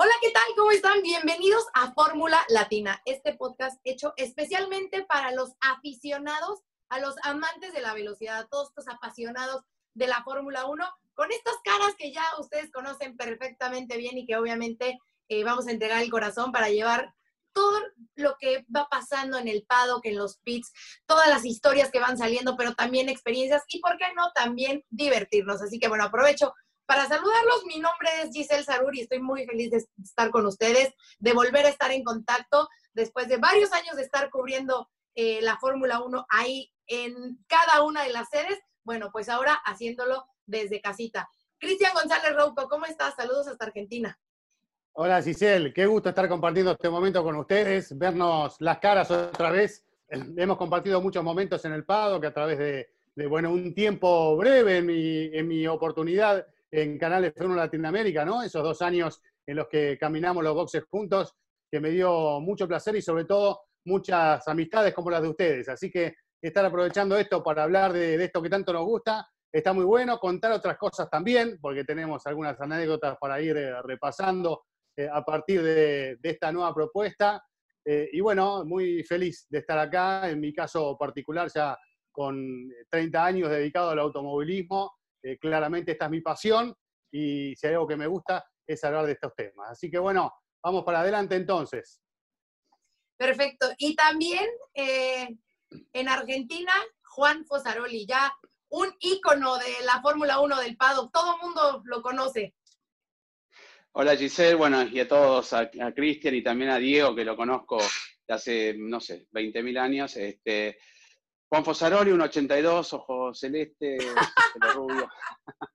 Hola, ¿qué tal? ¿Cómo están? Bienvenidos a Fórmula Latina, este podcast hecho especialmente para los aficionados, a los amantes de la velocidad, a todos estos apasionados de la Fórmula 1, con estas caras que ya ustedes conocen perfectamente bien y que obviamente eh, vamos a entregar el corazón para llevar todo lo que va pasando en el paddock, en los pits, todas las historias que van saliendo, pero también experiencias y, ¿por qué no?, también divertirnos. Así que, bueno, aprovecho para saludarlos, mi nombre es Giselle Sarur y estoy muy feliz de estar con ustedes, de volver a estar en contacto después de varios años de estar cubriendo eh, la Fórmula 1 ahí en cada una de las sedes. Bueno, pues ahora haciéndolo desde casita. Cristian González Rouco, ¿cómo estás? Saludos hasta Argentina. Hola Giselle, qué gusto estar compartiendo este momento con ustedes, vernos las caras otra vez. Hemos compartido muchos momentos en el Pado, que a través de, bueno, un tiempo breve en mi, en mi oportunidad en Canal de Fórmula Latinoamérica, ¿no? Esos dos años en los que caminamos los boxes juntos, que me dio mucho placer y sobre todo muchas amistades como las de ustedes. Así que estar aprovechando esto para hablar de, esto que tanto nos gusta está muy bueno. Contar otras cosas también, porque tenemos algunas anécdotas para ir eh, repasando eh, a partir de, esta nueva propuesta. Eh, y bueno, muy feliz de estar acá, en mi caso particular, ya con 30 años dedicado al automovilismo eh, claramente esta es mi pasión y si hay algo que me gusta es hablar de estos temas. Así que bueno, vamos para adelante entonces. Perfecto. Y también eh, en Argentina, Juan Fosaroli, ya un ícono de la Fórmula 1 del Pado. Todo el mundo lo conoce. Hola Giselle, bueno, y a todos, a, Cristian y también a Diego, que lo conozco de hace, no sé, 20.000 años. Este, Juan Fosaroli, un 82, ojo celeste, pelo rubio.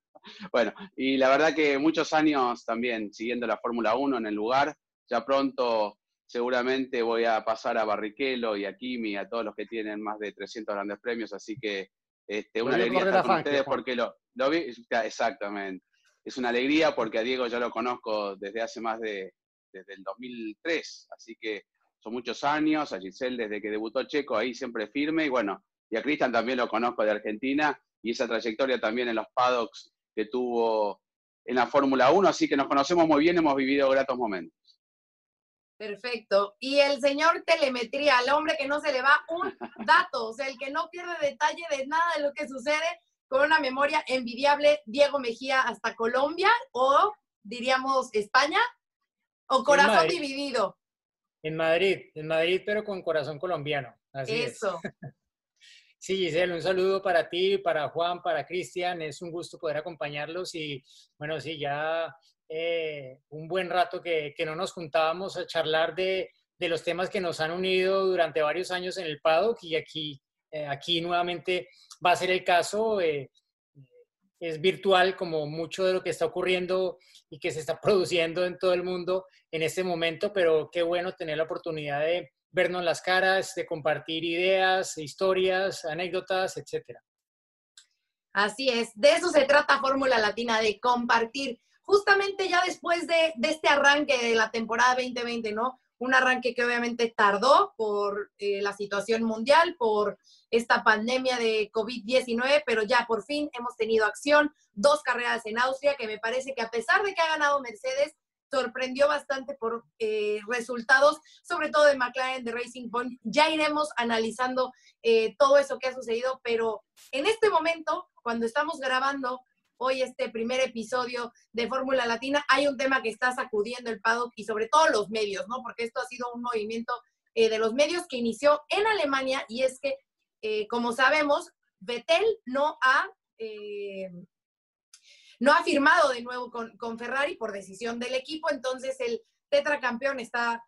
bueno, y la verdad que muchos años también siguiendo la Fórmula 1 en el lugar. Ya pronto seguramente voy a pasar a Barrichello y a Kimi, a todos los que tienen más de 300 grandes premios, así que este, una alegría estar con ustedes porque lo, lo, vi, exactamente. Es una alegría porque a Diego ya lo conozco desde hace más de, desde el 2003, así que son muchos años, a Giselle desde que debutó Checo ahí siempre firme y bueno, y a Cristian también lo conozco de Argentina y esa trayectoria también en los paddocks que tuvo en la Fórmula 1, así que nos conocemos muy bien, hemos vivido gratos momentos. Perfecto. Y el señor telemetría, el hombre que no se le va un dato, o sea, el que no pierde detalle de nada de lo que sucede, con una memoria envidiable, Diego Mejía hasta Colombia o diríamos España o corazón dividido. En Madrid, en Madrid, pero con corazón colombiano. Así Eso. Sí, Giselle, un saludo para ti, para Juan, para Cristian. Es un gusto poder acompañarlos y bueno, sí, ya eh, un buen rato que, no nos juntábamos a charlar de, los temas que nos han unido durante varios años en el paddock y aquí, eh, aquí nuevamente va a ser el caso. Eh, es virtual como mucho de lo que está ocurriendo y que se está produciendo en todo el mundo en este momento, pero qué bueno tener la oportunidad de vernos las caras, de compartir ideas, historias, anécdotas, etcétera. Así es, de eso se trata Fórmula Latina, de compartir. Justamente ya después de, este arranque de la temporada 2020, ¿no? Un arranque que obviamente tardó por eh, la situación mundial, por esta pandemia de COVID-19, pero ya por fin hemos tenido acción, dos carreras en Austria, que me parece que a pesar de que ha ganado Mercedes, sorprendió bastante por eh, resultados, sobre todo de McLaren, de Racing Point. Ya iremos analizando eh, todo eso que ha sucedido, pero en este momento, cuando estamos grabando hoy este primer episodio de Fórmula Latina, hay un tema que está sacudiendo el paddock y sobre todo los medios, ¿no? Porque esto ha sido un movimiento eh, de los medios que inició en Alemania y es que, como sabemos, Vettel no ha no ha firmado de nuevo con, Ferrari por decisión del equipo, entonces el tetracampeón está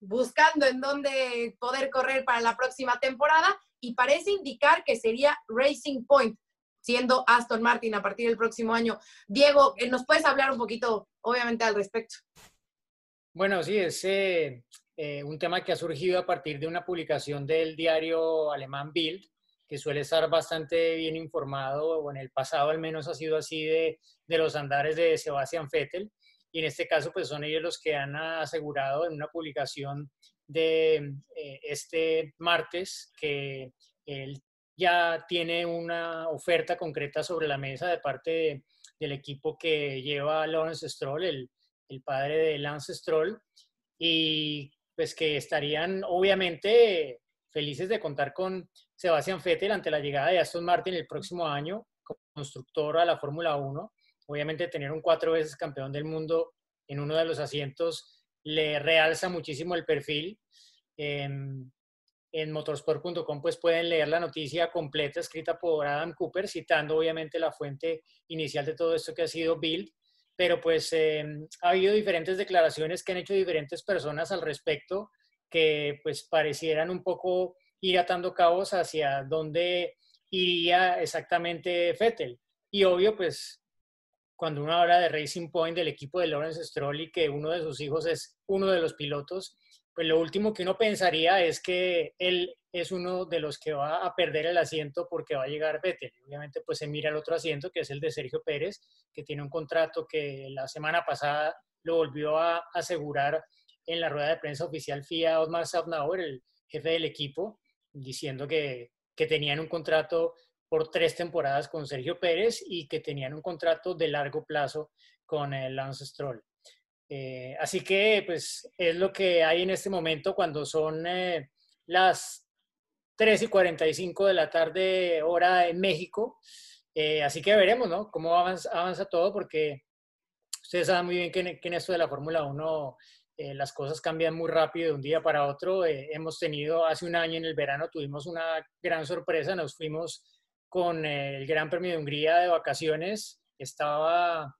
buscando en dónde poder correr para la próxima temporada y parece indicar que sería Racing Point, siendo Aston Martin a partir del próximo año. Diego, eh, ¿nos puedes hablar un poquito, obviamente, al respecto? Bueno, sí, es, eh, eh, un tema que ha surgido a partir de una publicación del diario alemán Bild, que suele estar bastante bien informado, o en el pasado al menos ha sido así, de, de los andares de Sebastian Vettel. Y en este caso, pues son ellos los que han asegurado en una publicación de eh, este martes que él ya tiene una oferta concreta sobre la mesa de parte del equipo que lleva Lawrence Stroll, el, padre de Lance Stroll, y pues que estarían obviamente felices de contar con Sebastian Vettel ante la llegada de Aston Martin el próximo año como constructor a la Fórmula 1. Obviamente tener un cuatro veces campeón del mundo en uno de los asientos le realza muchísimo el perfil. En motorsport.com pues pueden leer la noticia completa escrita por Adam Cooper, citando obviamente la fuente inicial de todo esto que ha sido Build, pero pues em, ha habido diferentes declaraciones que han hecho diferentes personas al respecto que pues parecieran un poco ir atando cabos hacia dónde iría exactamente Vettel. Y obvio, pues cuando uno habla de Racing Point del equipo de Lawrence Stroll y que uno de sus hijos es uno de los pilotos, pues lo último que uno pensaría es que él es uno de los que va a perder el asiento porque va a llegar Vettel. Obviamente, pues se mira el otro asiento, que es el de Sergio Pérez, que tiene un contrato que la semana pasada lo volvió a asegurar en la rueda de prensa oficial FIA Osmar Safnauer, el jefe del equipo, diciendo que, que tenían un contrato por tres temporadas con Sergio Pérez y que tenían un contrato de largo plazo con el Lance Stroll. Eh, así que, pues, es lo que hay en este momento cuando son eh, las 3 y 45 de la tarde, hora en México. Eh, así que veremos, ¿no? Cómo avanza, todo, porque ustedes saben muy bien que que en esto de la Fórmula 1 eh, las cosas cambian muy rápido de un día para otro. Hemos tenido, hace un año en el verano tuvimos una gran sorpresa, nos fuimos con el Gran Premio de Hungría de vacaciones. Estaba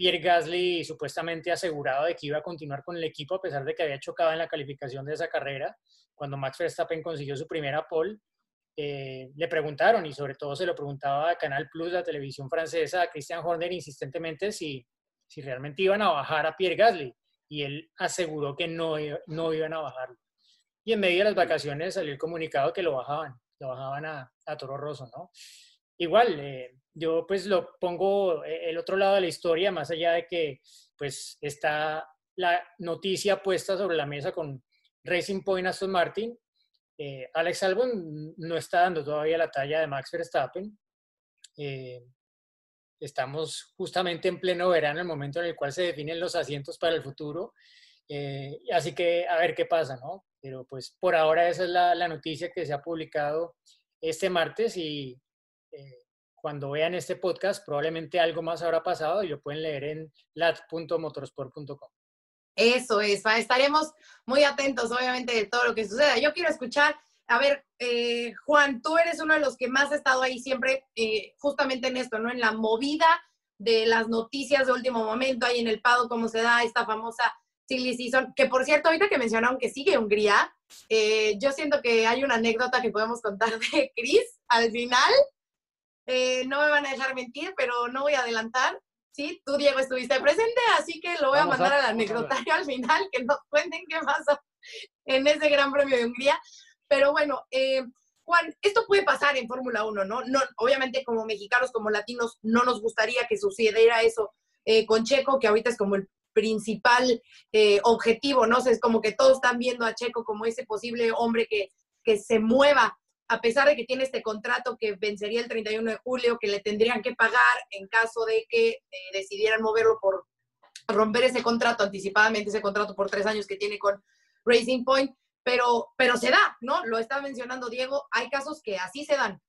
Pierre Gasly supuestamente asegurado de que iba a continuar con el equipo a pesar de que había chocado en la calificación de esa carrera. Cuando Max Verstappen consiguió su primera pole, eh, le preguntaron, y sobre todo se lo preguntaba a Canal Plus, la televisión francesa, a Christian Horner insistentemente si, si realmente iban a bajar a Pierre Gasly y él aseguró que no, no iban a bajarlo. Y en medio de las vacaciones salió el comunicado que lo bajaban, lo bajaban a, Toro Rosso, ¿no? Igual, eh, yo pues lo pongo eh, el otro lado de la historia, más allá de que pues está la noticia puesta sobre la mesa con Racing Point Aston Martin. Eh, Alex Albon no está dando todavía la talla de Max Verstappen. Estamos justamente en pleno verano, el momento en el cual se definen los asientos para el futuro. Eh, así que a ver qué pasa, ¿no? Pero pues por ahora esa es la, noticia que se ha publicado este martes y eh, cuando vean este podcast probablemente algo más habrá pasado y lo pueden leer en lat.motorsport.com. Eso es, estaremos muy atentos obviamente de todo lo que suceda. Yo quiero escuchar a ver, eh, Juan, tú eres uno de los que más ha estado ahí siempre, eh, justamente en esto, ¿no? En la movida de las noticias de último momento, ahí en el Pado, cómo se da esta famosa silly season, que por cierto, ahorita que mencionaron que sigue Hungría, eh, yo siento que hay una anécdota que podemos contar de Chris al final. No me van a dejar mentir, pero no voy a adelantar. Sí, tú, Diego, estuviste presente, así que lo voy a mandar al anecdotario al final, que nos cuenten qué pasó en ese Gran Premio de Hungría. Pero bueno, eh, Juan, esto puede pasar en Fórmula 1, ¿no? ¿no? Obviamente como mexicanos, como latinos, no nos gustaría que sucediera eso eh, con Checo, que ahorita es como el principal eh, objetivo, ¿no? es como que todos están viendo a Checo como ese posible hombre que, que se mueva, a pesar de que tiene este contrato que vencería el 31 de julio, que le tendrían que pagar en caso de que decidieran moverlo por romper ese contrato anticipadamente, ese contrato por tres años que tiene con Racing Point pero, pero se da, ¿no? Lo está mencionando Diego, hay casos que así se dan.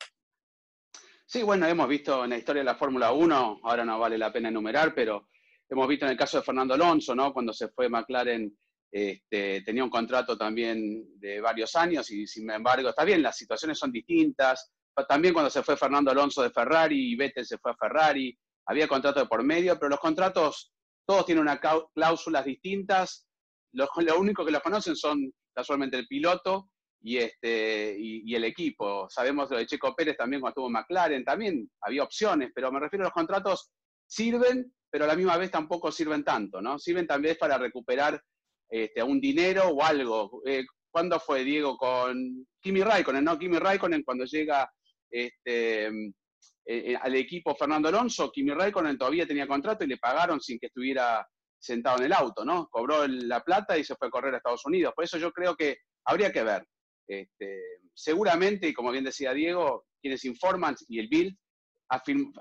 Sí, bueno, hemos visto en la historia de la Fórmula 1, ahora no vale la pena enumerar, pero hemos visto en el caso de Fernando Alonso, ¿no? Cuando se fue McLaren, este, tenía un contrato también de varios años y sin embargo, está bien, las situaciones son distintas. También cuando se fue Fernando Alonso de Ferrari y Vettel se fue a Ferrari, había contrato de por medio, pero los contratos todos tienen unas cláusulas distintas. lo único que los conocen son casualmente el piloto y, este, y, el equipo. Sabemos lo de Checo Pérez también cuando estuvo McLaren, también había opciones, pero me refiero a los contratos sirven, pero a la misma vez tampoco sirven tanto, ¿no? Sirven también para recuperar este, un dinero o algo. Eh, ¿Cuándo fue, Diego? Con Kimi Raikkonen, ¿no? Kimi Raikkonen cuando llega este, eh, eh, al equipo Fernando Alonso, Kimi Raikkonen todavía tenía contrato y le pagaron sin que estuviera sentado en el auto, ¿no? Cobró la plata y se fue a correr a Estados Unidos. Por eso yo creo que habría que ver. Este, seguramente, y como bien decía Diego, quienes informan y el Bild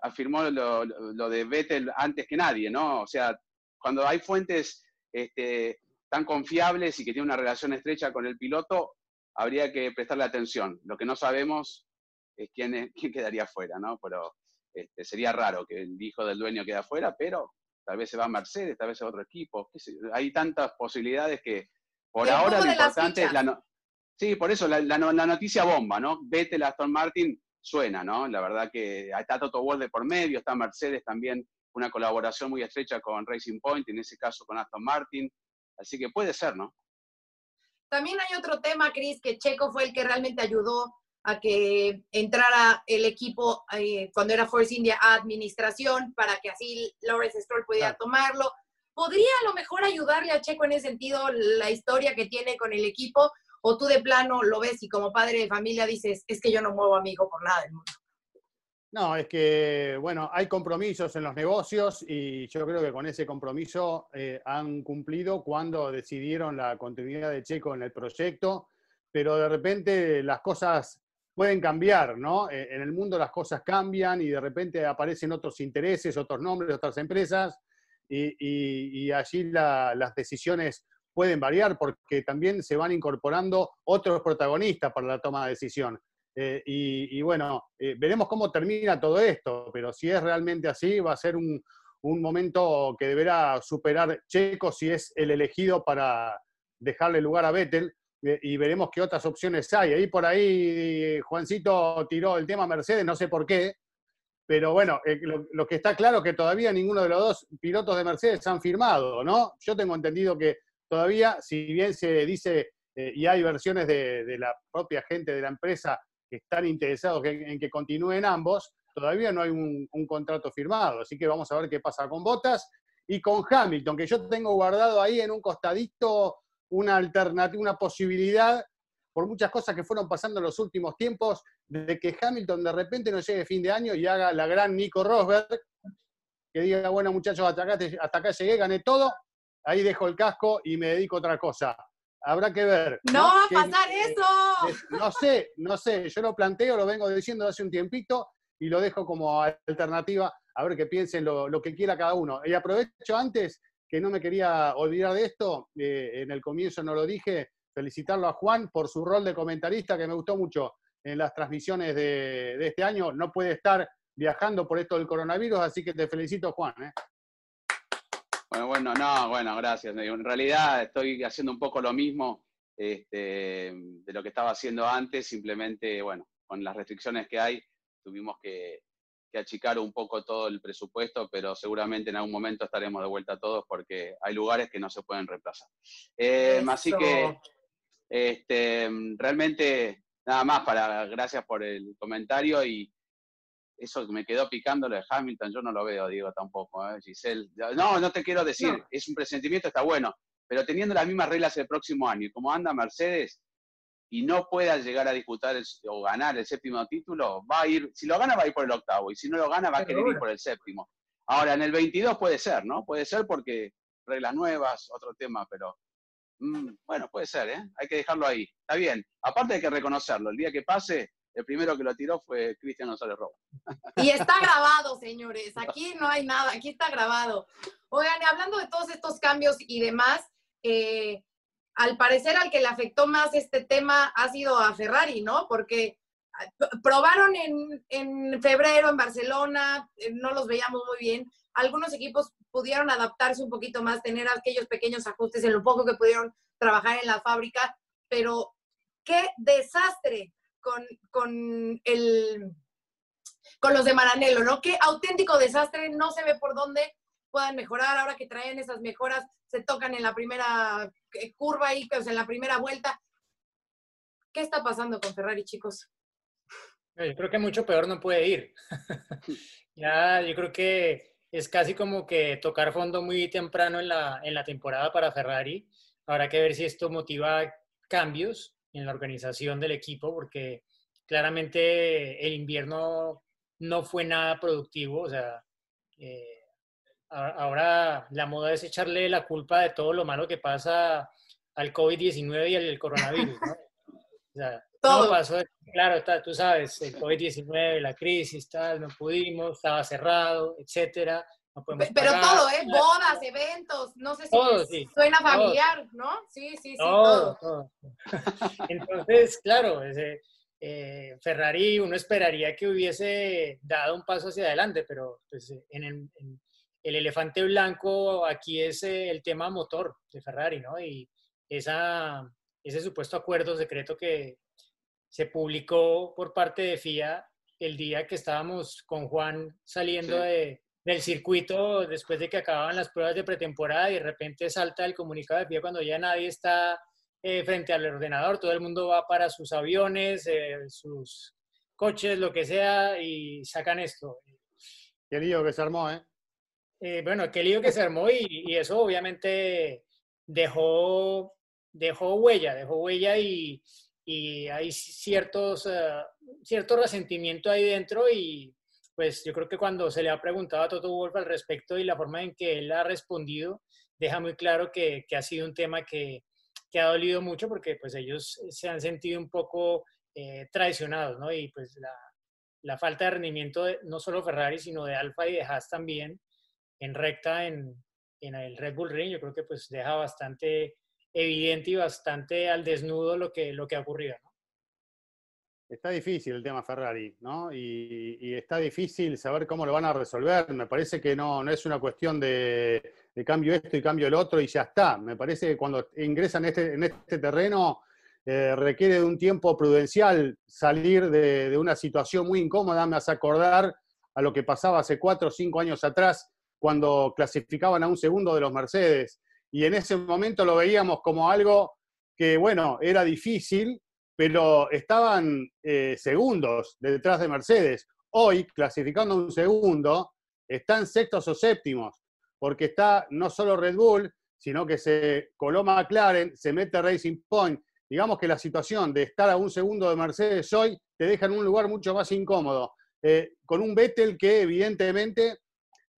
afirmó lo, de Vettel antes que nadie, ¿no? O sea, cuando hay fuentes este, tan confiables y que tienen una relación estrecha con el piloto, habría que prestarle atención. Lo que no sabemos es quién, quién quedaría fuera, ¿no? Pero este, sería raro que el hijo del dueño quede afuera, pero tal vez se va a Mercedes, tal vez a otro equipo. Hay tantas posibilidades que por ahora lo importante es la... Sí, por eso la, noticia bomba, ¿no? Vete la Aston Martin suena, ¿no? La verdad que está Toto Wolff por medio, está Mercedes también, una colaboración muy estrecha con Racing Point, en ese caso con Aston Martin, así que puede ser, ¿no? También hay otro tema, Cris, que Checo fue el que realmente ayudó a que entrara el equipo eh, cuando era Force India a administración para que así Lawrence Stroll pudiera tomarlo. ¿Podría a lo mejor ayudarle a Checo en ese sentido la historia que tiene con el equipo? ¿O tú de plano lo ves y como padre de familia dices, es que yo no muevo a mi hijo por nada del mundo? No, es que, bueno, hay compromisos en los negocios y yo creo que con ese compromiso eh, han cumplido cuando decidieron la continuidad de Checo en el proyecto, pero de repente las cosas pueden cambiar, ¿no? Eh, en el mundo las cosas cambian y de repente aparecen otros intereses, otros nombres, otras empresas y, allí las decisiones pueden variar porque también se van incorporando otros protagonistas para la toma de decisión. Eh, y, bueno, eh, veremos cómo termina todo esto, pero si es realmente así, va a ser un, un momento que deberá superar Checo si es el elegido para dejarle lugar a Vettel eh, y veremos qué otras opciones hay. Ahí por ahí Juancito tiró el tema Mercedes, no sé por qué, pero bueno, lo, que está claro es que todavía ninguno de los dos pilotos de Mercedes han firmado, ¿no? Yo tengo entendido que todavía, si bien se dice y hay versiones de, de, la propia gente de la empresa que están interesados en, que continúen ambos, todavía no hay un, contrato firmado. Así que vamos a ver qué pasa con Botas y con Hamilton, que yo tengo guardado ahí en un costadito una alternativa, una posibilidad, por muchas cosas que fueron pasando en los últimos tiempos, de que Hamilton de repente no llegue fin de año y haga la gran Nico Rosberg, que diga, bueno muchachos, hasta acá, hasta acá llegué, gané todo, ahí dejo el casco y me dedico a otra cosa habrá que ver. No, va a pasar eso. no sé, no sé, yo lo planteo, lo vengo diciendo hace un tiempito y lo dejo como alternativa a ver qué piensen lo, que quiera cada uno. Y aprovecho antes, que no me quería olvidar de esto, eh, en el comienzo no lo dije, felicitarlo a Juan por su rol de comentarista, que me gustó mucho en las transmisiones de, de este año. No puede estar viajando por esto del coronavirus, así que te felicito, Juan. ¿eh? Bueno, bueno, no, bueno, gracias. En realidad estoy haciendo un poco lo mismo este, de lo que estaba haciendo antes, simplemente, bueno, con las restricciones que hay, tuvimos que, achicar un poco todo el presupuesto, pero seguramente en algún momento estaremos de vuelta todos porque hay lugares que no se pueden reemplazar. Eh, así que, este, realmente, nada más para, gracias por el comentario y, eso me quedó picando lo de Hamilton, yo no lo veo, digo, tampoco, ¿eh? Giselle. No, no te quiero decir, es un presentimiento, está bueno, pero teniendo las mismas reglas el próximo año, y como anda Mercedes, y no pueda llegar a disputar o ganar el séptimo título, va a ir, si lo gana va a ir por el octavo, y si no lo gana va a querer ir por el séptimo. Ahora, en el 22 puede ser, ¿no? Puede ser porque reglas nuevas, otro tema, pero mm, bueno, puede ser, ¿eh? Hay que dejarlo ahí. Está bien. Aparte hay que reconocerlo. El día que pase, el primero que lo tiró fue Cristian González Roa. Y está grabado, señores. Aquí no hay nada, aquí está grabado. Oigan, hablando de todos estos cambios y demás, eh, al parecer al que le afectó más este tema ha sido a Ferrari, ¿no? Porque ah, probaron en, en febrero en Barcelona, eh, no los veíamos muy bien. Algunos equipos pudieron adaptarse un poquito más, tener aquellos pequeños ajustes en lo poco que pudieron trabajar en la fábrica, pero qué desastre con, con, el, con los de Maranello, ¿no? Qué auténtico desastre, no se ve por dónde puedan mejorar. Ahora que traen esas mejoras, se tocan en la primera eh, curva o sea, en la primera vuelta. ¿Qué está pasando con Ferrari, chicos? Yo creo que mucho peor no puede ir. ya, yo creo que es casi como que tocar fondo muy temprano en la, en la temporada para Ferrari habrá que ver si esto motiva cambios en la organización del equipo, porque claramente el invierno no fue nada productivo, o sea, eh, ahora la moda es echarle la culpa de todo lo malo que pasa al COVID-19 y al coronavirus, ¿no? O sea, todo pasó, claro, está, tú sabes, el COVID-19, la crisis, tal, no pudimos, estaba cerrado, etcétera. Pero todo, ¿eh? Bodas, eventos, no sé si suena familiar, ¿no? Sí, sí, sí, todo. todo. Entonces, claro, ese, eh, Ferrari uno esperaría que hubiese dado un paso hacia adelante, pero pues, en, el, el elefante blanco aquí es eh, el tema motor de Ferrari, ¿no? Y esa, ese supuesto acuerdo secreto que se publicó por parte de FIA el día que estábamos con Juan saliendo de, del circuito después de que acababan las pruebas de pretemporada y de repente salta el comunicado de FIA cuando ya nadie está eh, frente al ordenador, todo el mundo va para sus aviones, eh, sus coches, lo que sea, y sacan esto. Qué lío que se armó, ¿eh? eh bueno, qué lío que se armó y, eso obviamente dejó, dejó huella, dejó huella y, y hay ciertos, cierto resentimiento ahí dentro y pues yo creo que cuando se le ha preguntado a Toto Wolf al respecto y la forma en que él ha respondido, deja muy claro que, ha sido un tema que, ha dolido mucho porque pues ellos se han sentido un poco eh, traicionados, ¿no? Y pues la, falta de rendimiento no solo Ferrari, sino de Alfa y de Haas también en recta en, en, el Red Bull Ring, yo creo que pues deja bastante evidente y bastante al desnudo lo que, lo que ha ocurrido, ¿no? Está difícil el tema Ferrari, ¿no? Y, está difícil saber cómo lo van a resolver. Me parece que no, no es una cuestión de, de cambio esto y cambio el otro y ya está. Me parece que cuando ingresan este, en este terreno eh, requiere de un tiempo prudencial salir de, una situación muy incómoda. Me hace acordar a lo que pasaba hace cuatro o cinco años atrás cuando clasificaban a un segundo de los Mercedes. Y en ese momento lo veíamos como algo que, bueno, era difícil, pero estaban eh, segundos detrás de Mercedes. Hoy, clasificando un segundo, están sextos o séptimos porque está no solo Red Bull, sino que se coló McLaren, se mete Racing Point. Digamos que la situación de estar a un segundo de Mercedes hoy te deja en un lugar mucho más incómodo. Eh, con un Vettel que evidentemente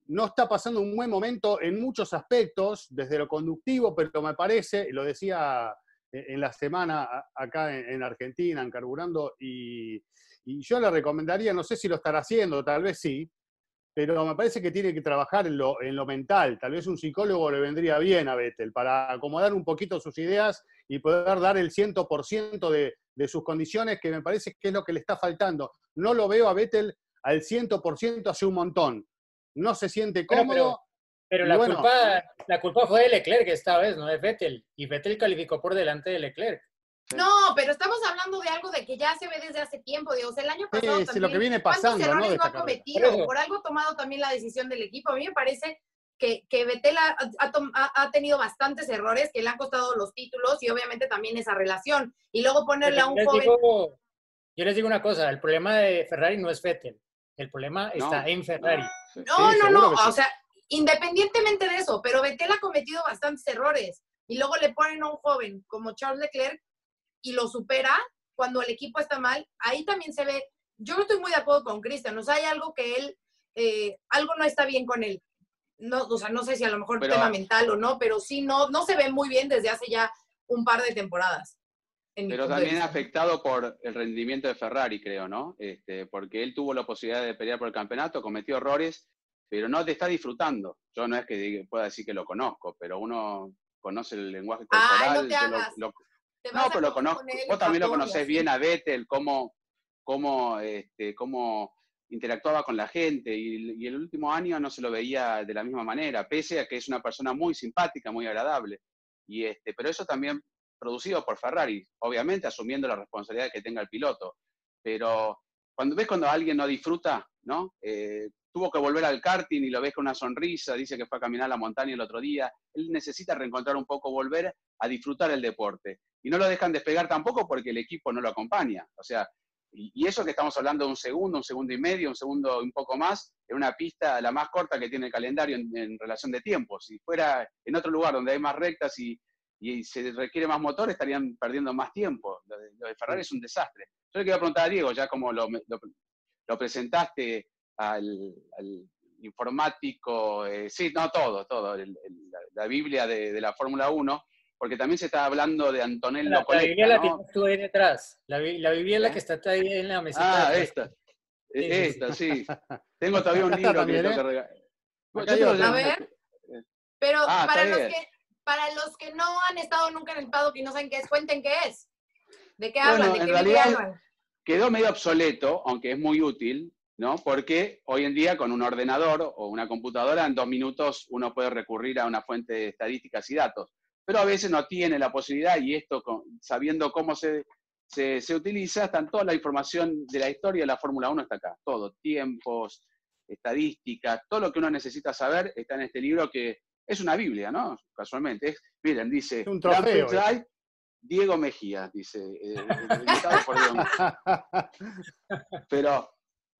no está pasando un buen momento en muchos aspectos, desde lo conductivo, pero me parece, lo decía en la semana acá en Argentina, en Carburando, y, y yo le recomendaría, no sé si lo estará haciendo, tal vez sí, pero me parece que tiene que trabajar en lo, en lo mental. Tal vez un psicólogo le vendría bien a Vettel para acomodar un poquito sus ideas y poder dar el 100% de, de sus condiciones, que me parece que es lo que le está faltando. No lo veo a Vettel al 100% hace un montón. No se siente cómodo. Pero, la, culpa, la culpa fue de Leclerc esta vez, no de Vettel. Y Vettel calificó por delante de Leclerc. No, pero estamos hablando de algo de que ya se ve desde hace tiempo. Dios, el año pasado sí, también, lo que viene pasando, errores ¿no? ha cometido? Por algo tomado también la decisión del equipo. A mí me parece que, que Betel ha, ha, tenido bastantes errores que le han costado los títulos y obviamente también esa relación. Y luego ponerle a un joven... yo les digo una cosa, el problema de Ferrari no es Vettel, el problema está en Ferrari. No, no, no, o sea, independientemente de eso, pero Vettel ha cometido bastantes errores. Y luego le ponen a un joven como Charles Leclerc y lo supera cuando el equipo está mal, ahí también se ve, yo estoy muy de acuerdo con Cristian, o sea, hay algo que él, eh, algo no está bien con él. No, o sea, no sé si a lo mejor tema mental o no, pero sí no, no se ve muy bien desde hace ya un par de temporadas. Pero también afectado por el rendimiento de Ferrari, creo, ¿no? Este, porque él tuvo la posibilidad de pelear por el campeonato, cometió errores, pero no te está disfrutando. Yo no es que pueda decir que lo conozco, pero uno conoce el lenguaje corporal, no, pero lo conozco. Vos también lo conocés bien a Vettel, cómo, cómo, este, cómo interactuaba con la gente y, el último año no se lo veía de la misma manera, pese a que es una persona muy simpática, muy agradable. Y este, pero eso también producido por Ferrari, obviamente asumiendo la responsabilidad que tenga el piloto. Pero cuando ves cuando alguien no disfruta, ¿no? Eh, tuvo que volver al karting y lo ves con una sonrisa, dice que fue a caminar a la montaña el otro día, él necesita reencontrar un poco, volver a disfrutar el deporte. Y no lo dejan despegar tampoco porque el equipo no lo acompaña. O sea, y, eso que estamos hablando de un segundo, un segundo y medio, un segundo un poco más, en una pista la más corta que tiene el calendario en, relación de tiempo. Si fuera en otro lugar donde hay más rectas y, y se requiere más motor, estarían perdiendo más tiempo. Lo de, Ferrari es un desastre. Yo le quiero preguntar a Diego, ya como lo, presentaste al, informático, eh, sí, no todo, todo, la, Biblia de, la Fórmula 1, porque también se está hablando de Antonello La, la Biblia la tienes tú ahí detrás. La, Biblia es la ¿Eh? que está ahí en la mesita. Ah, esta. Esta, sí. Tengo todavía un libro que tengo que regalar. A ver. Pero ah, para, los que, para los que no han estado nunca en el paddock y no saben qué es, cuenten qué es. ¿De qué hablan? ¿De qué realidad, Quedó medio obsoleto, aunque es muy útil, ¿no? Porque hoy en día con un ordenador o una computadora en dos minutos uno puede recurrir a una fuente de estadísticas y datos, pero a veces no tiene la posibilidad y esto sabiendo cómo se, se, se utiliza, está toda la información de la historia de la Fórmula 1 está acá, todo, tiempos, estadísticas, todo lo que uno necesita saber está en este libro que es una Biblia, ¿no? Casualmente. miren, dice un trofeo, Diego Mejía, dice, eh, por Pero,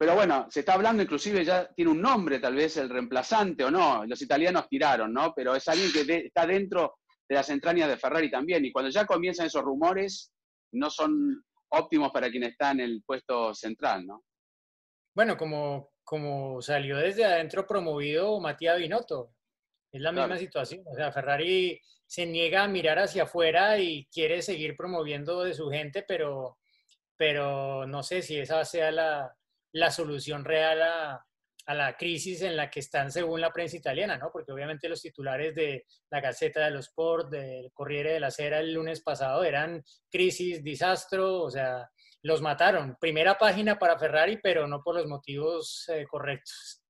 pero bueno, se está hablando, inclusive ya tiene un nombre, tal vez el reemplazante o no. Los italianos tiraron, ¿no? Pero es alguien que está dentro de las entrañas de Ferrari también. Y cuando ya comienzan esos rumores, no son óptimos para quien está en el puesto central, ¿no? Bueno, como, como salió desde adentro promovido Matías Binotto, es la misma situación. O sea, Ferrari se niega a mirar hacia afuera y quiere seguir promoviendo de su gente, pero, pero no sé si esa sea la, la solución real a, la crisis en la que están según la prensa italiana, ¿no? Porque obviamente los titulares de la Gaceta de los Sport, del Corriere de la Sera el lunes pasado eran crisis, disastro, o sea, los mataron. Primera página para Ferrari, pero no por los motivos eh, correctos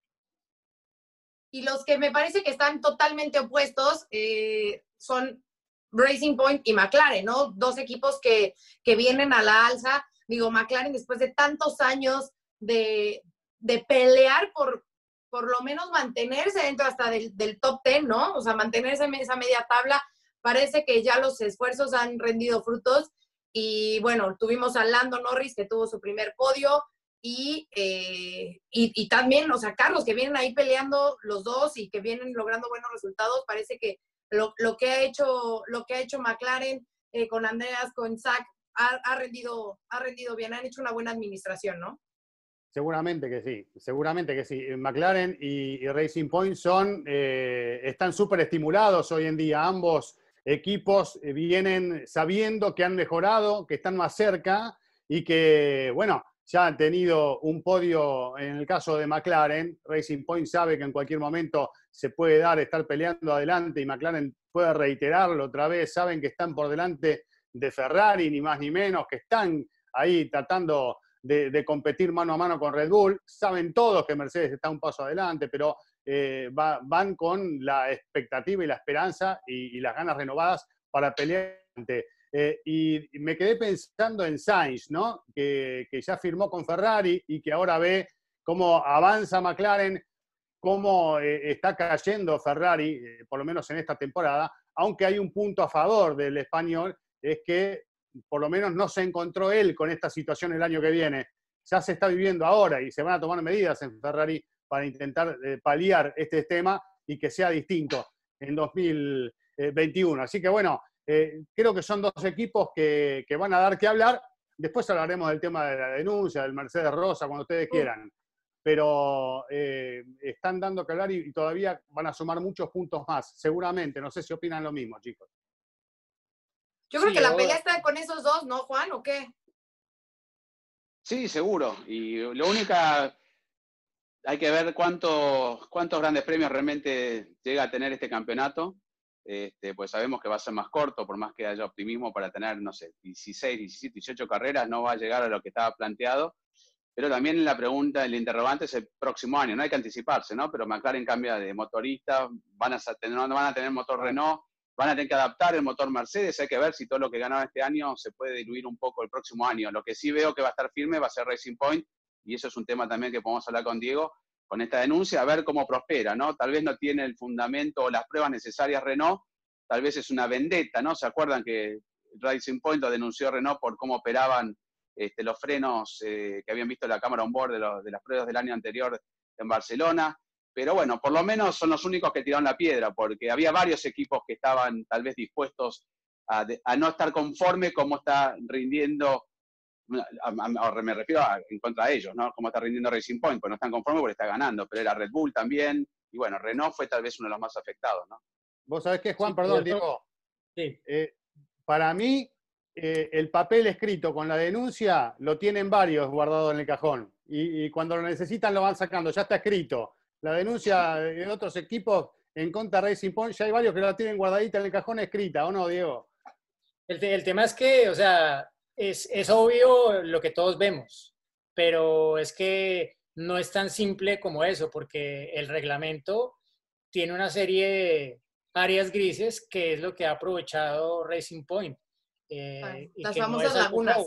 y los que me parece que están totalmente opuestos eh, son Racing Point y McLaren, ¿no? Dos equipos que, que, vienen a la alza. Digo, McLaren después de tantos años de, de pelear por por lo menos mantenerse dentro hasta del, del top 10, ¿no? O sea, mantenerse en esa media tabla. Parece que ya los esfuerzos han rendido frutos. Y bueno, tuvimos a Lando Norris que tuvo su primer podio, eh, y, y, también, o sea, Carlos, que vienen ahí peleando los dos y que vienen logrando buenos resultados, parece que lo, lo que, ha hecho, lo que ha hecho McLaren eh, con Andreas, con Zach, ha, rendido, ha rendido bien, han hecho una buena administración, ¿no? Seguramente que sí, seguramente que sí. McLaren y, Racing Point son, eh, están súper estimulados hoy en día. Ambos equipos vienen sabiendo que han mejorado, que están más cerca y que, bueno, ya han tenido un podio en el caso de McLaren. Racing Point sabe que en cualquier momento se puede dar estar peleando adelante y McLaren puede reiterarlo otra vez. Saben que están por delante de Ferrari, ni más ni menos, que están ahí tratando de, competir mano a mano con Red Bull. Saben todos que Mercedes está un paso adelante, pero eh, van con la expectativa y la esperanza y, las ganas renovadas para pelear eh, y me quedé pensando en Sainz, ¿no? Que, ya firmó con Ferrari y que ahora ve cómo avanza McLaren, cómo eh, está cayendo Ferrari, por lo menos en esta temporada, aunque hay un punto a favor del español, es que por lo menos no se encontró él con esta situación el año que viene. Ya se está viviendo ahora y se van a tomar medidas en Ferrari para intentar paliar este tema y que sea distinto en 2021. Así que bueno, eh, creo que son dos equipos que, van a dar que hablar. Después hablaremos del tema de la denuncia, del Mercedes Rosa, cuando ustedes quieran. Pero eh, están dando que hablar y, todavía van a sumar muchos puntos más, seguramente. No sé si opinan lo mismo, chicos. Yo creo que la pelea está con esos dos, ¿no, Juan? ¿O qué? Sí, seguro. Y lo único, hay que ver cuántos, cuántos grandes premios realmente llega a tener este campeonato este, pues sabemos que va a ser más corto, por más que haya optimismo para tener, no sé, 16, 17, 18 carreras, no va a llegar a lo que estaba planteado. Pero también la pregunta, el interrogante es el próximo año, no hay que anticiparse, ¿no? Pero McLaren cambia de motorista, van a tener, van a tener motor Renault, van a tener que adaptar el motor Mercedes, hay que ver si todo lo que ganaba este año se puede diluir un poco el próximo año. Lo que sí veo que va a estar firme va a ser Racing Point, y eso es un tema también que podemos hablar con Diego, con esta denuncia, a ver cómo prospera, ¿no? Tal vez no tiene el fundamento o las pruebas necesarias Renault, tal vez es una vendetta, ¿no? ¿Se acuerdan que Racing Point lo denunció Renault por cómo operaban este, los frenos eh, que habían visto la cámara on board de, de, las pruebas del año anterior en Barcelona? Pero bueno, por lo menos son los únicos que tiraron la piedra, porque había varios equipos que estaban tal vez dispuestos a, no estar conforme cómo está rindiendo, me refiero en contra de ellos, ¿no? Cómo está rindiendo Racing Point, pues no están conformes porque está ganando, pero era Red Bull también, y bueno, Renault fue tal vez uno de los más afectados, ¿no? Vos sabés que, Juan, perdón, digo, sí. Eh, para mí, eh, el papel escrito con la denuncia lo tienen varios guardados en el cajón, y, y cuando lo necesitan lo van sacando, ya está escrito. La denuncia de otros equipos en contra de Racing Point, ya hay varios que la tienen guardadita en el cajón escrita, ¿o no, Diego? El, tema es que, o sea, es, es, obvio lo que todos vemos, pero es que no es tan simple como eso, porque el reglamento tiene una serie de áreas grises que es lo que ha aprovechado Racing Point. Eh, las famosas lagunas.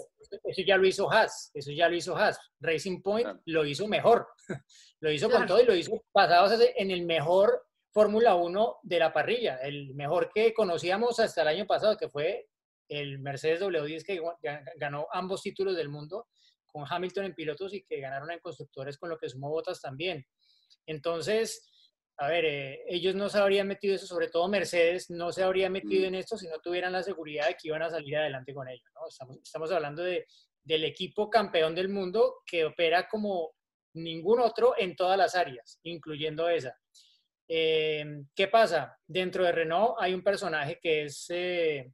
Eso ya lo hizo Haas, eso ya lo hizo Haas. Racing Point lo hizo mejor, lo hizo con todo y lo hizo basado en el mejor Fórmula 1 de la parrilla, el mejor que conocíamos hasta el año pasado, que fue el Mercedes W10 que ganó ambos títulos del mundo con Hamilton en pilotos y que ganaron en constructores con lo que sumó Botas también. Entonces, a ver, eh, ellos no se habrían metido eso, sobre todo Mercedes, no se habría metido mm. en esto si no tuvieran la seguridad de que iban a salir adelante con ello. Estamos, estamos hablando de, del equipo campeón del mundo que opera como ningún otro en todas las áreas, incluyendo esa. Em, ¿Qué pasa? Dentro de Renault hay un personaje que es eh,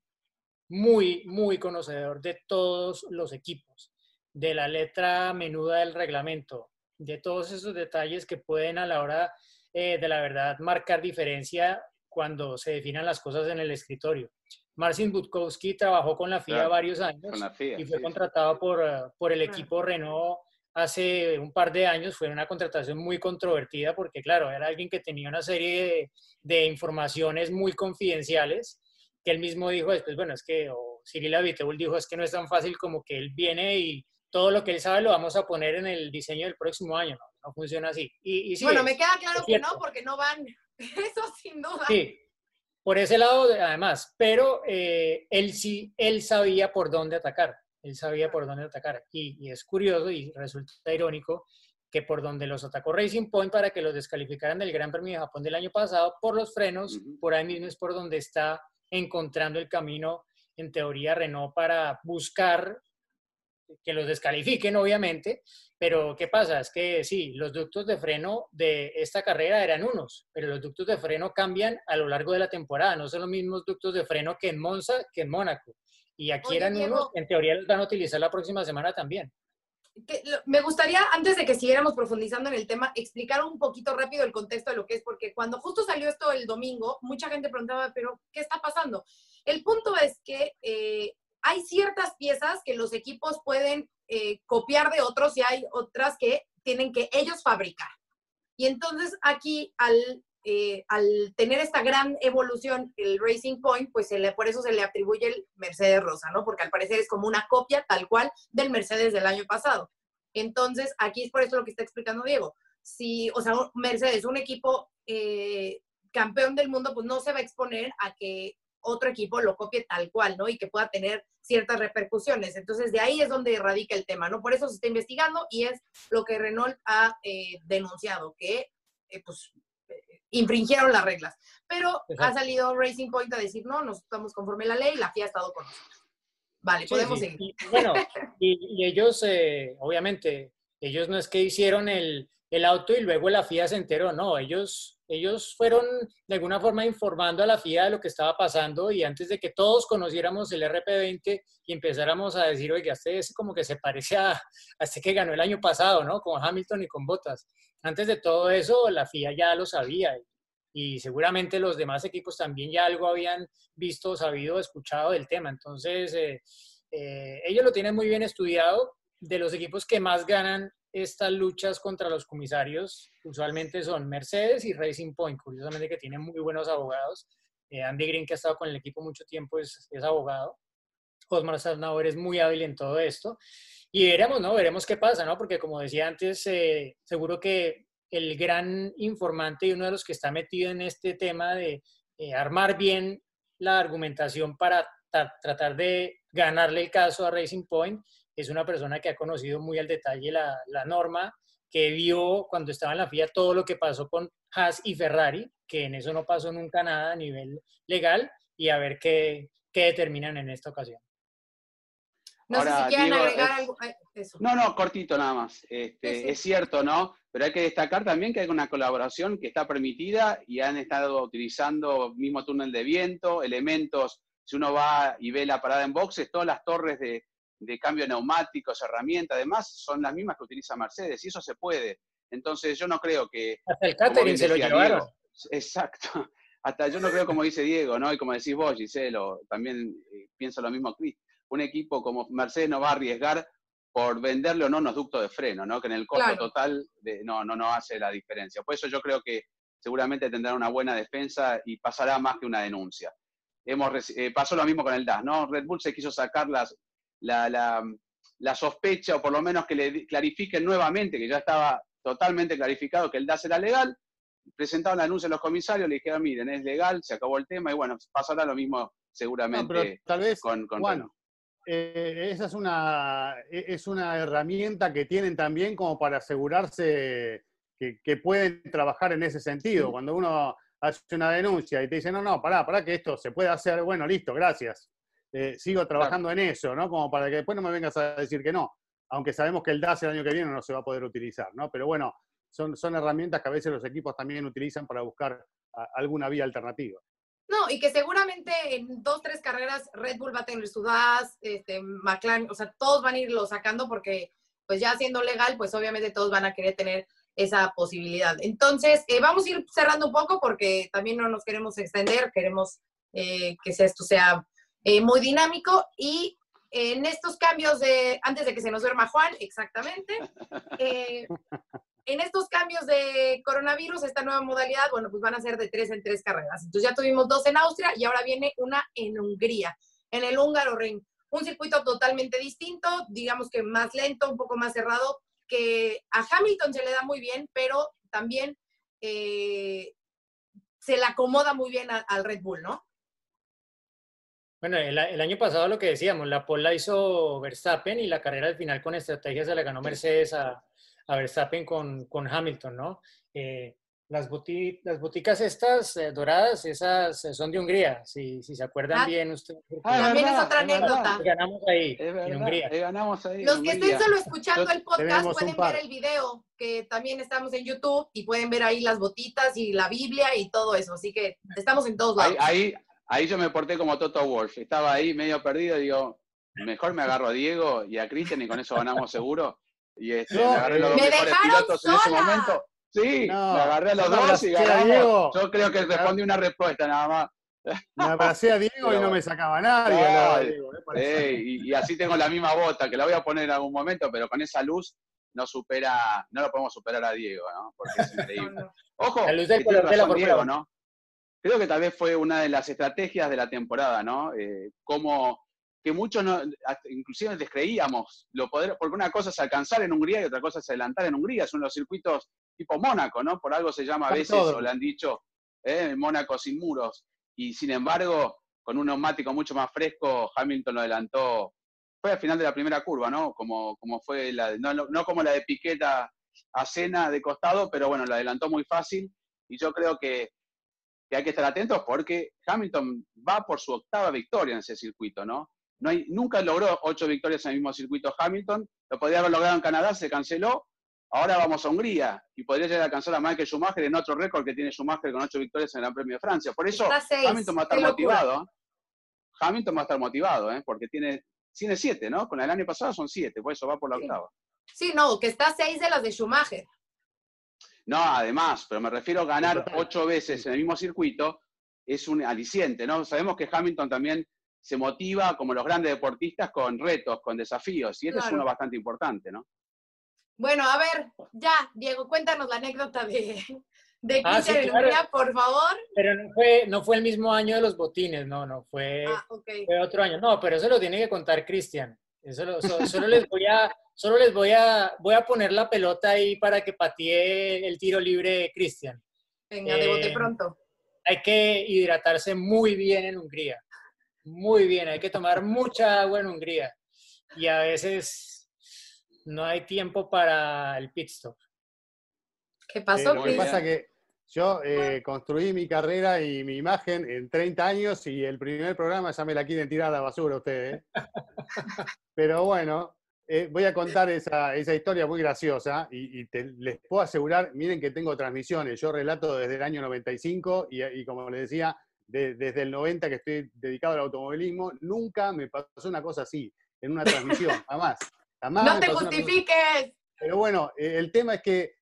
muy, muy conocedor de todos los equipos, de la letra menuda del reglamento, de todos esos detalles que pueden a la hora eh, de la verdad marcar diferencia cuando se definan las cosas en el escritorio. Marcin Butkowski trabajó con la FIA varios años y fue contratado por, eh, por el equipo Renault hace un par de años. Fue una contratación muy controvertida porque, claro, era alguien que tenía una serie de, informaciones muy confidenciales que él mismo dijo después, bueno, es que, o Cyril Abiteboul dijo, es que no es tan fácil como que él viene y todo lo que él sabe lo vamos a poner en el diseño del próximo año, no, no funciona así. Y, bueno, me queda claro que no, porque no van, eso sin duda. Sí, por ese lado además, pero eh, él sí, él sabía por dónde atacar él sabía por dónde atacar. Y, es curioso y resulta irónico que por donde los atacó Racing Point para que los descalificaran del Gran Premio de Japón del año pasado, por los frenos, por ahí mismo es por donde está encontrando el camino, en teoría, Renault para buscar que los descalifiquen, obviamente, pero ¿qué pasa? Es que sí, los ductos de freno de esta carrera eran unos, pero los ductos de freno cambian a lo largo de la temporada, no son los mismos ductos de freno que en Monza, que en Mónaco. Y aquí eran unos, en teoría los van a utilizar la próxima semana también. me gustaría, antes de que siguiéramos profundizando en el tema, explicar un poquito rápido el contexto de lo que es, porque cuando justo salió esto el domingo, mucha gente preguntaba, pero ¿qué está pasando? El punto es que eh, hay ciertas piezas que los equipos pueden eh, copiar de otros y hay otras que tienen que ellos fabricar. Y entonces aquí al eh, al tener esta gran evolución, el Racing Point, pues por eso se le atribuye el Mercedes Rosa, ¿no? Porque al parecer es como una copia tal cual del Mercedes del año pasado. Entonces, aquí es por eso lo que está explicando Diego. Si, o sea, Mercedes, un equipo eh, campeón del mundo, pues no se va a exponer a que otro equipo lo copie tal cual, ¿no? Y que pueda tener ciertas repercusiones. Entonces, de ahí es donde radica el tema, ¿no? Por eso se está investigando y es lo que Renault ha eh, denunciado, que pues infringieron las reglas. Pero ha salido Racing Point a decir, no, nos estamos conforme a la ley, la FIA ha estado con nosotros. Vale, podemos seguir. Y, bueno, y, ellos, eh, obviamente, ellos no es que hicieron el, el, auto y luego la FIA se enteró, no, ellos, ellos fueron de alguna forma informando a la FIA de lo que estaba pasando y antes de que todos conociéramos el RP20 y empezáramos a decir, oiga, este es como que se parece a, a este que ganó el año pasado, ¿no? Con Hamilton y con Bottas antes de todo eso, la FIA ya lo sabía y seguramente los demás equipos también ya algo habían visto, sabido, escuchado del tema. Entonces, eh, eh, ellos lo tienen muy bien estudiado. De los equipos que más ganan estas luchas contra los comisarios, usualmente son Mercedes y Racing Point, curiosamente que tienen muy buenos abogados. Eh, Andy Green, que ha estado con el equipo mucho tiempo, es, es abogado. Osmar Sarnauer es muy hábil en todo esto. Y veremos, ¿no? Veremos qué pasa, ¿no? Porque como decía antes, eh, seguro que el gran informante y uno de los que está metido en este tema de eh, armar bien la argumentación para tratar de ganarle el caso a Racing Point es una persona que ha conocido muy al detalle la, la norma, que vio cuando estaba en la FIA todo lo que pasó con Haas y Ferrari, que en eso no pasó nunca nada a nivel legal, y a ver qué, que determinan en esta ocasión. No sé si quieren agregar algo. No, no, cortito nada más. Este, es cierto, ¿no? Pero hay que destacar también que hay una colaboración que está permitida y han estado utilizando mismo túnel de viento, elementos, si uno va y ve la parada en boxes, todas las torres de, de cambio de neumáticos, herramientas, además, son las mismas que utiliza Mercedes, y eso se puede. Entonces, yo no creo que. Hasta el catering se lo llevaron. exacto. Hasta yo no creo, como dice Diego, ¿no? Y como decís vos, Giselo, también eh, pienso lo mismo, Chris. Un equipo como Mercedes no va a arriesgar por venderle o no unos ductos de freno, ¿no? Que en el costo total de, no, no, no hace la diferencia. Por eso yo creo que seguramente tendrá una buena defensa y pasará más que una denuncia. Hemos, eh, pasó lo mismo con el DAS, ¿no? Red Bull se quiso sacar las, la, la, la, sospecha, o por lo menos que le clarifiquen nuevamente, que ya estaba totalmente clarificado que el DAS era legal, presentaron la denuncia a los comisarios, le dijeron, miren, es legal, se acabó el tema, y bueno, pasará lo mismo seguramente tal vez, con, con eh, esa es una, e, es una herramienta que tienen también como para asegurarse que, que pueden trabajar en ese sentido. Cuando uno hace una denuncia y te dice, no, no, pará, pará que esto se puede hacer, bueno, listo, gracias. Eh, sigo trabajando en eso, ¿no? Como para que después no me vengas a decir que no, aunque sabemos que el DAS el año que viene no se va a poder utilizar, ¿no? Pero bueno, son, son herramientas que a veces los equipos también utilizan para buscar alguna vía alternativa. No, y que seguramente en dos, tres carreras Red Bull va a tener su DAS, este, McLaren, o sea, todos van a irlo sacando porque pues ya siendo legal, pues obviamente todos van a querer tener esa posibilidad. Entonces, eh, vamos a ir cerrando un poco porque también no nos queremos extender, queremos eh, que esto sea eh, muy dinámico y en estos cambios de, antes de que se nos duerma Juan, exactamente, eh, en estos cambios de coronavirus, esta nueva modalidad, bueno, pues van a ser de tres en tres carreras. Entonces ya tuvimos dos en Austria y ahora viene una en Hungría, en el Húngaro Ring. Un circuito totalmente distinto, digamos que más lento, un poco más cerrado, que a Hamilton se le da muy bien, pero también eh, se le acomoda muy bien al Red Bull, ¿no? Bueno, el, año pasado lo que decíamos, la pole la hizo Verstappen y la carrera al final con estrategia se la ganó Mercedes a, Verstappen con, con, Hamilton, ¿no? Eh, las, las boticas estas eh, doradas, esas eh, son de Hungría, si, si se acuerdan ah, bien ustedes. Ah, también es otra anécdota. Ganamos ahí, en Hungría. Ganamos ahí Los que estén solo escuchando el podcast pueden ver el video, que también estamos en YouTube, y pueden ver ahí las botitas y la Biblia y todo eso. Así que estamos en todos lados. ahí, ahí yo me porté como Toto Wolf. Estaba ahí medio perdido y digo, mejor me agarro a Diego y a Cristian y con eso ganamos seguro. Y este, me agarré los dos mejores pilotos en ese momento. Sí, me agarré a los dos y ganamos. Yo creo que respondí una respuesta nada más. Me abracé a Diego y no me sacaba nadie. Eh, y, así tengo la misma bota, que la voy a poner en algún momento, pero con esa luz no supera, no lo podemos superar a Diego, ¿no? Porque es increíble. Ojo, la luz del razón, Diego, ¿no? Creo que tal vez fue una de las estrategias de la temporada, ¿no? Eh, como que muchos, no, inclusive descreíamos lo poder, porque una cosa es alcanzar en Hungría y otra cosa es adelantar en Hungría, son los circuitos tipo Mónaco, ¿no? Por algo se llama a veces, o le han dicho, ¿eh? Mónaco sin muros, y sin embargo, con un neumático mucho más fresco, Hamilton lo adelantó, fue al final de la primera curva, ¿no? Como, como fue la, no, no como la de Piqueta a Cena de costado, pero bueno, lo adelantó muy fácil, y yo creo que que hay que estar atentos porque Hamilton va por su octava victoria en ese circuito, ¿no? no hay, nunca logró ocho victorias en el mismo circuito Hamilton, lo podría haber logrado en Canadá, se canceló, ahora vamos a Hungría y podría llegar a alcanzar a Michael Schumacher en otro récord que tiene Schumacher con ocho victorias en el Gran Premio de Francia. Por eso Hamilton va a estar motivado. Hamilton va a estar motivado, ¿eh? porque tiene, tiene siete, ¿no? Con el año pasado son siete, por eso va por la octava. Sí, no, que está seis de las de Schumacher. No, además, pero me refiero a ganar ocho veces en el mismo circuito, es un aliciente, ¿no? Sabemos que Hamilton también se motiva, como los grandes deportistas, con retos, con desafíos, y este es uno bastante importante, ¿no? Bueno, a ver, ya, Diego, cuéntanos la anécdota de, de ah, por favor. Pero no fue, no fue el mismo año de los botines, no, no, fue, ah, fue otro año. No, pero eso lo tiene que contar Cristian. Eso solo les voy a, solo les voy a, voy a poner la pelota ahí para que patee el tiro libre Cristian. Venga, de bote eh, pronto. Hay que hidratarse muy bien en Hungría. Muy bien, hay que tomar mucha agua en Hungría. Y a veces no hay tiempo para el pit stop. ¿Qué pasó, pasa que Yo eh, construí mi carrera y mi imagen en 30 años y el primer programa ya me la quieren tirar a la basura ustedes. ¿eh? Pero bueno, eh, voy a contar esa, historia muy graciosa y, les puedo asegurar, miren que tengo transmisiones, yo relato desde el año 95 y, como les decía, desde el 90 que estoy dedicado al automovilismo, nunca me pasó una cosa así en una transmisión, jamás. no te justifiques. Pero bueno, el tema es que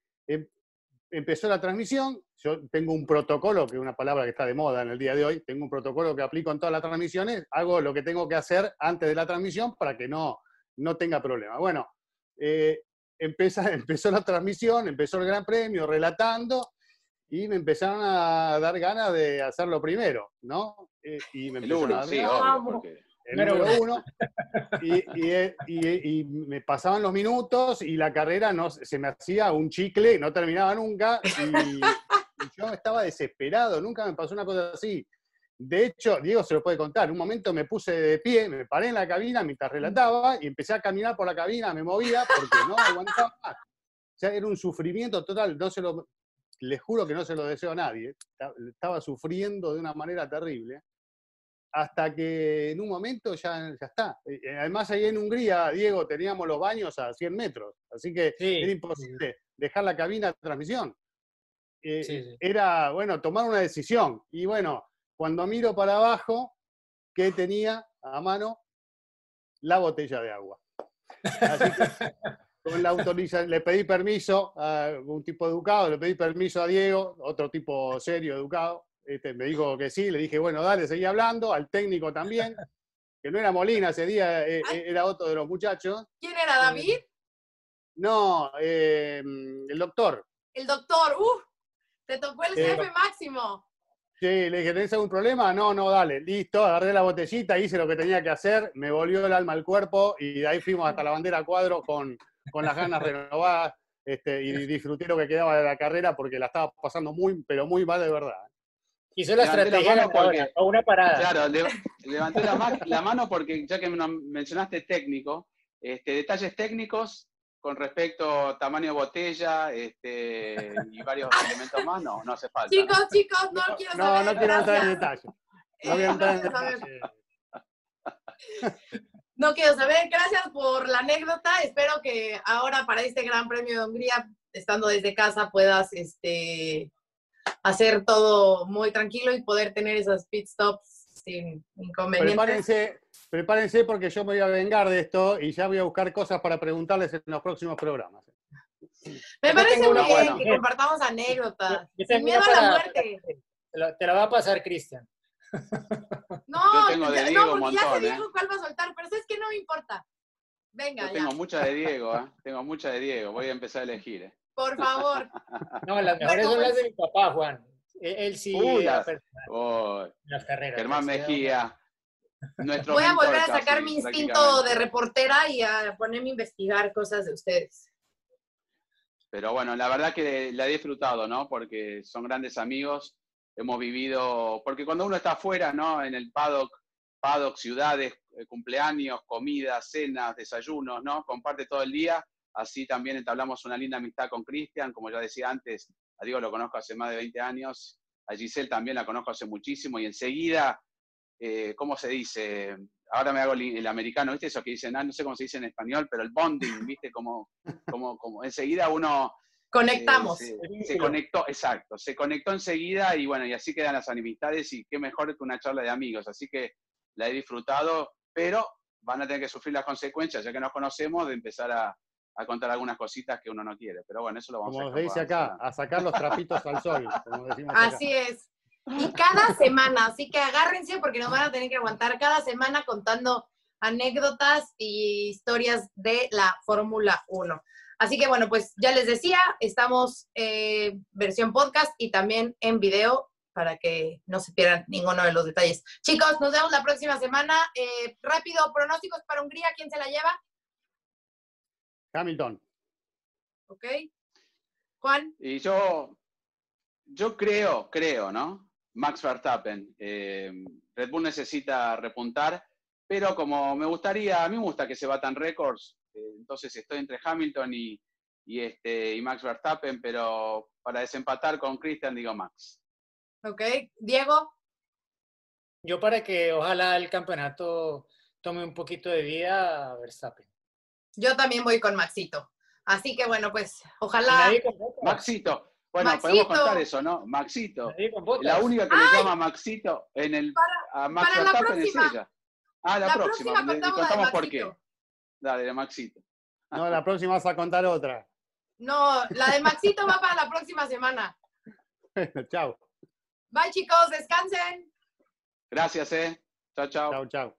empezó la transmisión, yo tengo un protocolo, que es una palabra que está de moda en el día de hoy, tengo un protocolo que aplico en todas las transmisiones, hago lo que tengo que hacer antes de la transmisión para que no, no tenga problema. Bueno, eh, empezó la transmisión, empezó el Gran Premio relatando y me empezaron a dar ganas de hacerlo primero, ¿no? Eh, y me el uno, sí, el número uno, y, me pasaban los minutos y la carrera no, se me hacía un chicle, no terminaba nunca, y, yo estaba desesperado, nunca me pasó una cosa así. De hecho, Diego se lo puede contar, en un momento me puse de pie, me paré en la cabina mientras relataba y empecé a caminar por la cabina, me movía porque no aguantaba más. O sea, era un sufrimiento total, no se lo, les juro que no se lo deseo a nadie, estaba sufriendo de una manera terrible hasta que en un momento ya, ya está. Eh, eh, además, ahí en Hungría, Diego, teníamos los baños a 100 metros, así que era imposible dejar la cabina de transmisión. Eh, era, bueno, tomar una decisión. Y bueno, cuando miro para abajo, ¿qué tenía a mano? La botella de agua. Así que con la autorización, le pedí permiso a un tipo educado, le pedí permiso a Diego, otro tipo serio, educado, este, me dijo que sí, le dije, bueno, dale, seguí hablando, al técnico también, que no era Molina ese día, eh, eh, era otro de los muchachos. ¿Quién era, David? No, eh, el doctor. El doctor, ¡uh! Te tocó el jefe máximo. Sí, le dije, ¿tenés algún problema? No, no, dale, listo, agarré la botellita, hice lo que tenía que hacer, me volvió el alma al cuerpo y de ahí fuimos hasta la bandera cuadro con, con las ganas renovadas este, y disfruté lo que quedaba de la carrera porque la estaba pasando muy, pero muy mal de verdad. Hizo la estrategia la o una parada. Claro, levanté la, mano porque ya que mencionaste técnico, este, detalles técnicos con respecto a tamaño de botella este, y varios elementos más, no, no hace falta. Chicos, chicos, no, quiero saber. No, no quiero entrar en detalle. No quiero entrar en detalle. No quiero saber, gracias por la anécdota. Espero que ahora para este Gran Premio de Hungría, estando desde casa, puedas este, hacer todo muy tranquilo y poder tener esos pit stops sin inconvenientes. Prepárense, prepárense porque yo me voy a vengar de esto y ya voy a buscar cosas para preguntarles en los próximos programas. Me parece muy bien que compartamos anécdotas. Sin miedo a la muerte. Te la va a pasar Cristian. No, no, porque ya se dijo ¿eh? cuál va a soltar, pero es que no me importa. Venga, Yo tengo mucha de Diego, ¿eh? Tengo mucha de Diego. Voy a empezar a elegir. ¿eh? Por favor. No, las mejores son las de mi papá, Juan. Él sí. las, carreras. Germán Mejía. Voy a volver a sacar mi instinto de reportera y a ponerme a investigar cosas de ustedes. Pero bueno, la verdad que la he disfrutado, ¿no? Porque son grandes amigos, hemos vivido, porque cuando uno está afuera, ¿no? En el paddock, paddock, ciudades, eh, cumpleaños, comidas, cenas, desayunos, ¿no? Comparte todo el día Así también entablamos una linda amistad con Cristian, como ya decía antes, a Diego lo conozco hace más de 20 años, a Giselle también la conozco hace muchísimo y enseguida, eh, ¿cómo se dice? Ahora me hago el, americano, ¿viste? Eso que dicen, ah, no sé cómo se dice en español, pero el bonding, ¿viste? Como, como, como enseguida uno... Conectamos. Eh, se, conectó, exacto, se conectó enseguida y bueno, y así quedan las amistades y qué mejor que una charla de amigos. Así que la he disfrutado, pero van a tener que sufrir las consecuencias, ya que nos conocemos, de empezar a, a contar algunas cositas que uno no quiere. Pero bueno, eso lo vamos a Como se dice acá, a sacar los trapitos al sol. así es. Y cada semana, así que agárrense porque nos van a tener que aguantar cada semana contando anécdotas y historias de la Fórmula 1. Así que bueno, pues ya les decía, estamos eh, versión podcast y también en video para que no se pierdan ninguno de los detalles. Chicos, nos vemos la próxima semana. Eh, rápido, pronósticos para Hungría, ¿quién se la lleva? Hamilton. Ok. Juan. Y yo, yo creo, creo, ¿no? Max Verstappen. Eh, Red Bull necesita repuntar, pero como me gustaría, a mí me gusta que se batan récords, eh, entonces estoy entre Hamilton y, y, este, y Max Verstappen, pero para desempatar con Christian digo Max. Ok, Diego. Yo para que ojalá el campeonato tome un poquito de vida a Verstappen. Yo también voy con Maxito. Así que bueno, pues ojalá. Maxito. Bueno, podemos contar eso, ¿no? Maxito. La única que le llama Maxito en el a Max Verstappen es ella. Ah, la, próxima. próxima contamos por qué. Dale, de Maxito. No, la próxima vas a contar otra. No, la de Maxito va para la próxima semana. chao. Bye, chicos, descansen. Gracias, eh. Chao, chao. Chao, chao.